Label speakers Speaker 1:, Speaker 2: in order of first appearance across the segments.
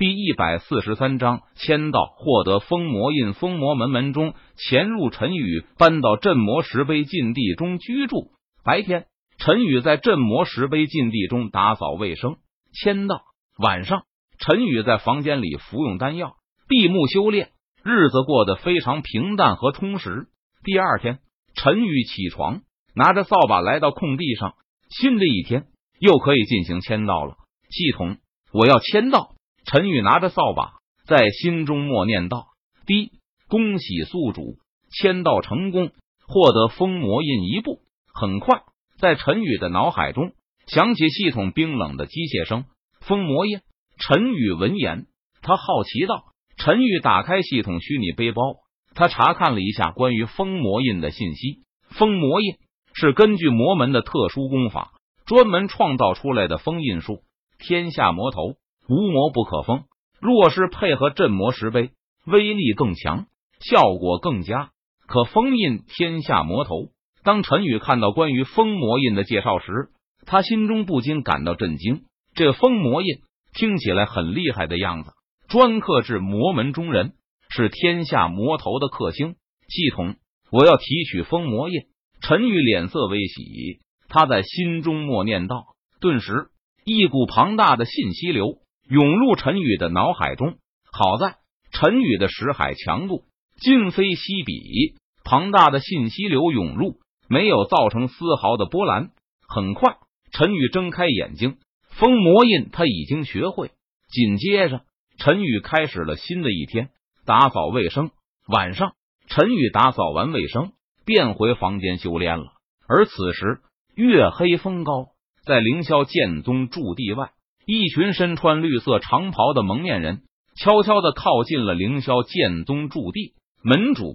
Speaker 1: 第一百四十三章签到，获得封魔印。封魔门门中潜入陈宇，搬到镇魔石碑禁地中居住。白天，陈宇在镇魔石碑禁地中打扫卫生、签到。晚上，陈宇在房间里服用丹药，闭目修炼，日子过得非常平淡和充实。第二天，陈宇起床，拿着扫把来到空地上。新的一天又可以进行签到了。系统，我要签到。陈宇拿着扫把，在心中默念道：“第一，恭喜宿主签到成功，获得封魔印一步。”很快，在陈宇的脑海中响起系统冰冷的机械声：“封魔印。”陈宇闻言，他好奇道：“陈宇，打开系统虚拟背包，他查看了一下关于封魔印的信息。封魔印是根据魔门的特殊功法专门创造出来的封印术，天下魔头。”无魔不可封，若是配合镇魔石碑，威力更强，效果更佳，可封印天下魔头。当陈宇看到关于封魔印的介绍时，他心中不禁感到震惊。这封魔印听起来很厉害的样子，专克制魔门中人，是天下魔头的克星。系统，我要提取封魔印。陈宇脸色微喜，他在心中默念道。顿时，一股庞大的信息流。涌入陈宇的脑海中，好在陈宇的识海强度今非昔比，庞大的信息流涌入，没有造成丝毫的波澜。很快，陈宇睁开眼睛，封魔印他已经学会。紧接着，陈宇开始了新的一天，打扫卫生。晚上，陈宇打扫完卫生，便回房间修炼了。而此时，月黑风高，在凌霄剑宗驻地外。一群身穿绿色长袍的蒙面人悄悄的靠近了凌霄剑宗驻地门主。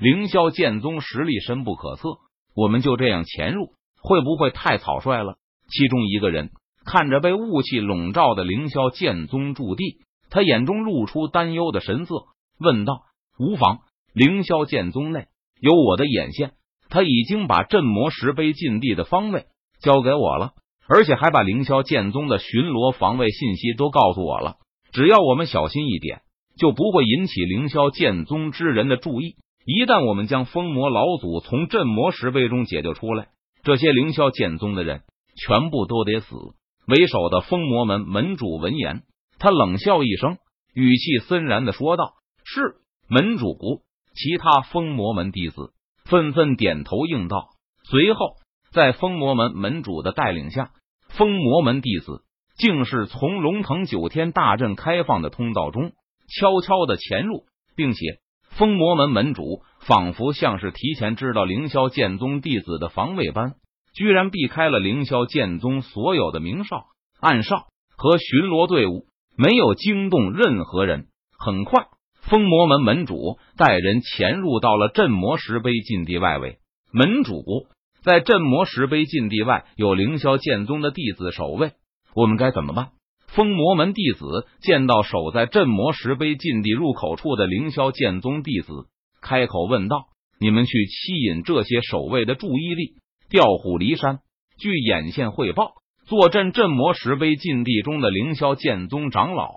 Speaker 1: 凌霄剑宗实力深不可测，我们就这样潜入，会不会太草率了？其中一个人看着被雾气笼罩的凌霄剑宗驻地，他眼中露出担忧的神色，问道：“无妨，凌霄剑宗内有我的眼线，他已经把镇魔石碑禁地的方位交给我了。”而且还把凌霄剑宗的巡逻防卫信息都告诉我了。只要我们小心一点，就不会引起凌霄剑宗之人的注意。一旦我们将封魔老祖从镇魔石碑中解救出来，这些凌霄剑宗的人全部都得死。为首的封魔门门主闻言，他冷笑一声，语气森然的说道：“是门主。”其他封魔门弟子纷纷点头应道。随后，在封魔门门主的带领下。封魔门弟子竟是从龙腾九天大阵开放的通道中悄悄的潜入，并且封魔门门主仿佛像是提前知道凌霄剑宗弟子的防卫般，居然避开了凌霄剑宗所有的明哨、暗哨和巡逻队伍，没有惊动任何人。很快，封魔门门主带人潜入到了镇魔石碑禁地外围，门主。在镇魔石碑禁地外有凌霄剑宗的弟子守卫，我们该怎么办？封魔门弟子见到守在镇魔石碑禁地入口处的凌霄剑宗弟子，开口问道：“你们去吸引这些守卫的注意力，调虎离山。”据眼线汇报，坐镇镇魔石碑禁地中的凌霄剑宗长老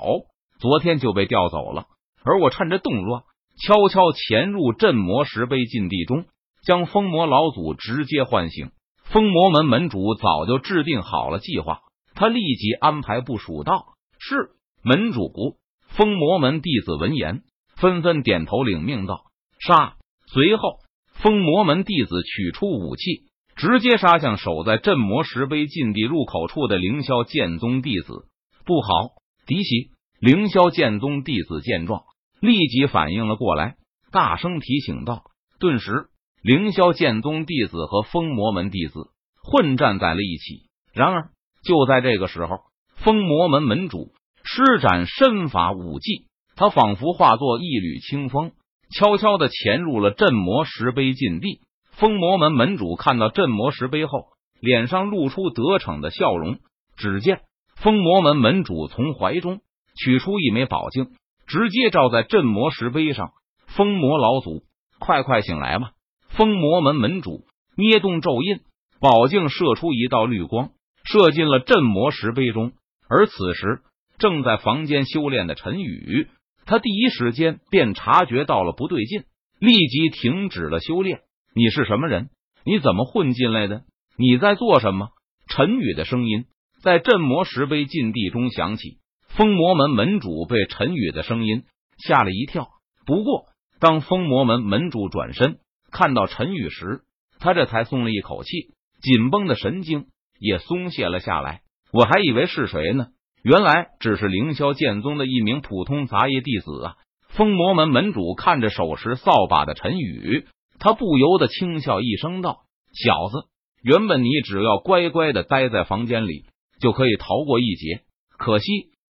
Speaker 1: 昨天就被调走了，而我趁着动乱，悄悄潜入镇魔石碑禁地中。将封魔老祖直接唤醒。封魔门门主早就制定好了计划，他立即安排部署道：“是门主。”封魔门弟子闻言纷纷点头领命道：“杀！”随后，封魔门弟子取出武器，直接杀向守在镇魔石碑禁地入口处的凌霄剑宗弟子。不好，敌袭！凌霄剑宗弟子见状，立即反应了过来，大声提醒道：“顿时。”凌霄剑宗弟子和封魔门弟子混战在了一起。然而，就在这个时候，封魔门门主施展身法武技，他仿佛化作一缕清风，悄悄的潜入了镇魔石碑禁地。封魔门门主看到镇魔石碑后，脸上露出得逞的笑容。只见封魔门门主从怀中取出一枚宝镜，直接照在镇魔石碑上。封魔老祖，快快醒来吧！封魔门门主捏动咒印，宝镜射出一道绿光，射进了镇魔石碑中。而此时，正在房间修炼的陈宇，他第一时间便察觉到了不对劲，立即停止了修炼。你是什么人？你怎么混进来的？你在做什么？陈宇的声音在镇魔石碑禁地中响起。封魔门门主被陈宇的声音吓了一跳。不过，当封魔门门主转身看到陈宇时，他这才松了一口气，紧绷的神经也松懈了下来。我还以为是谁呢，原来只是凌霄剑宗的一名普通杂役弟子啊！封魔门门主看着手持扫把的陈宇，他不由得轻笑一声道：“小子，原本你只要乖乖的待在房间里，就可以逃过一劫。可惜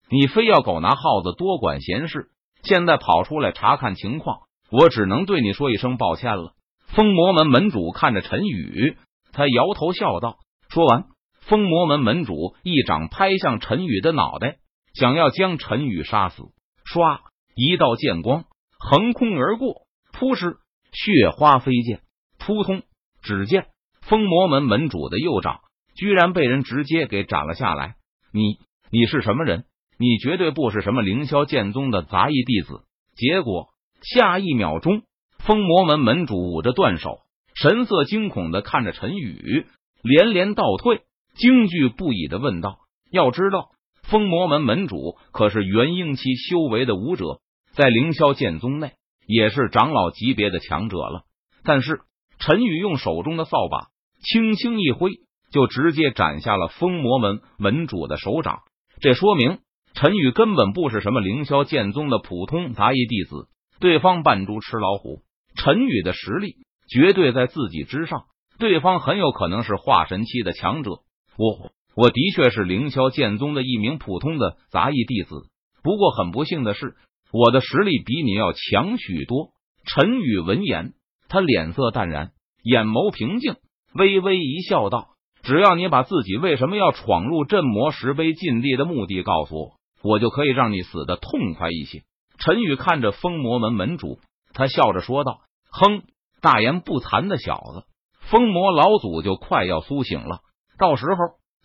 Speaker 1: 你非要狗拿耗子，多管闲事，现在跑出来查看情况，我只能对你说一声抱歉了。”封魔门门主看着陈宇，他摇头笑道。说完，封魔门门主一掌拍向陈宇的脑袋，想要将陈宇杀死。唰，一道剑光横空而过，扑哧，血花飞溅。扑通，只见封魔门门主的右掌居然被人直接给斩了下来。你，你是什么人？你绝对不是什么凌霄剑宗的杂役弟子。结果，下一秒钟。封魔门门主捂着断手，神色惊恐的看着陈宇，连连倒退，惊惧不已的问道：“要知道，封魔门门主可是元婴期修为的武者，在凌霄剑宗内也是长老级别的强者了。”但是陈宇用手中的扫把轻轻一挥，就直接斩下了封魔门门主的手掌。这说明陈宇根本不是什么凌霄剑宗的普通杂役弟子，对方扮猪吃老虎。陈宇的实力绝对在自己之上，对方很有可能是化神期的强者。我我的确是凌霄剑宗的一名普通的杂役弟子，不过很不幸的是，我的实力比你要强许多。陈宇闻言，他脸色淡然，眼眸平静，微微一笑，道：“只要你把自己为什么要闯入镇魔石碑禁地的目的告诉我，我就可以让你死的痛快一些。”陈宇看着封魔门门主。他笑着说道：“哼，大言不惭的小子，风魔老祖就快要苏醒了，到时候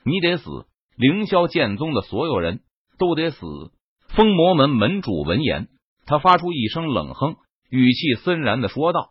Speaker 1: 你得死，凌霄剑宗的所有人都得死。”风魔门门主闻言，他发出一声冷哼，语气森然的说道：“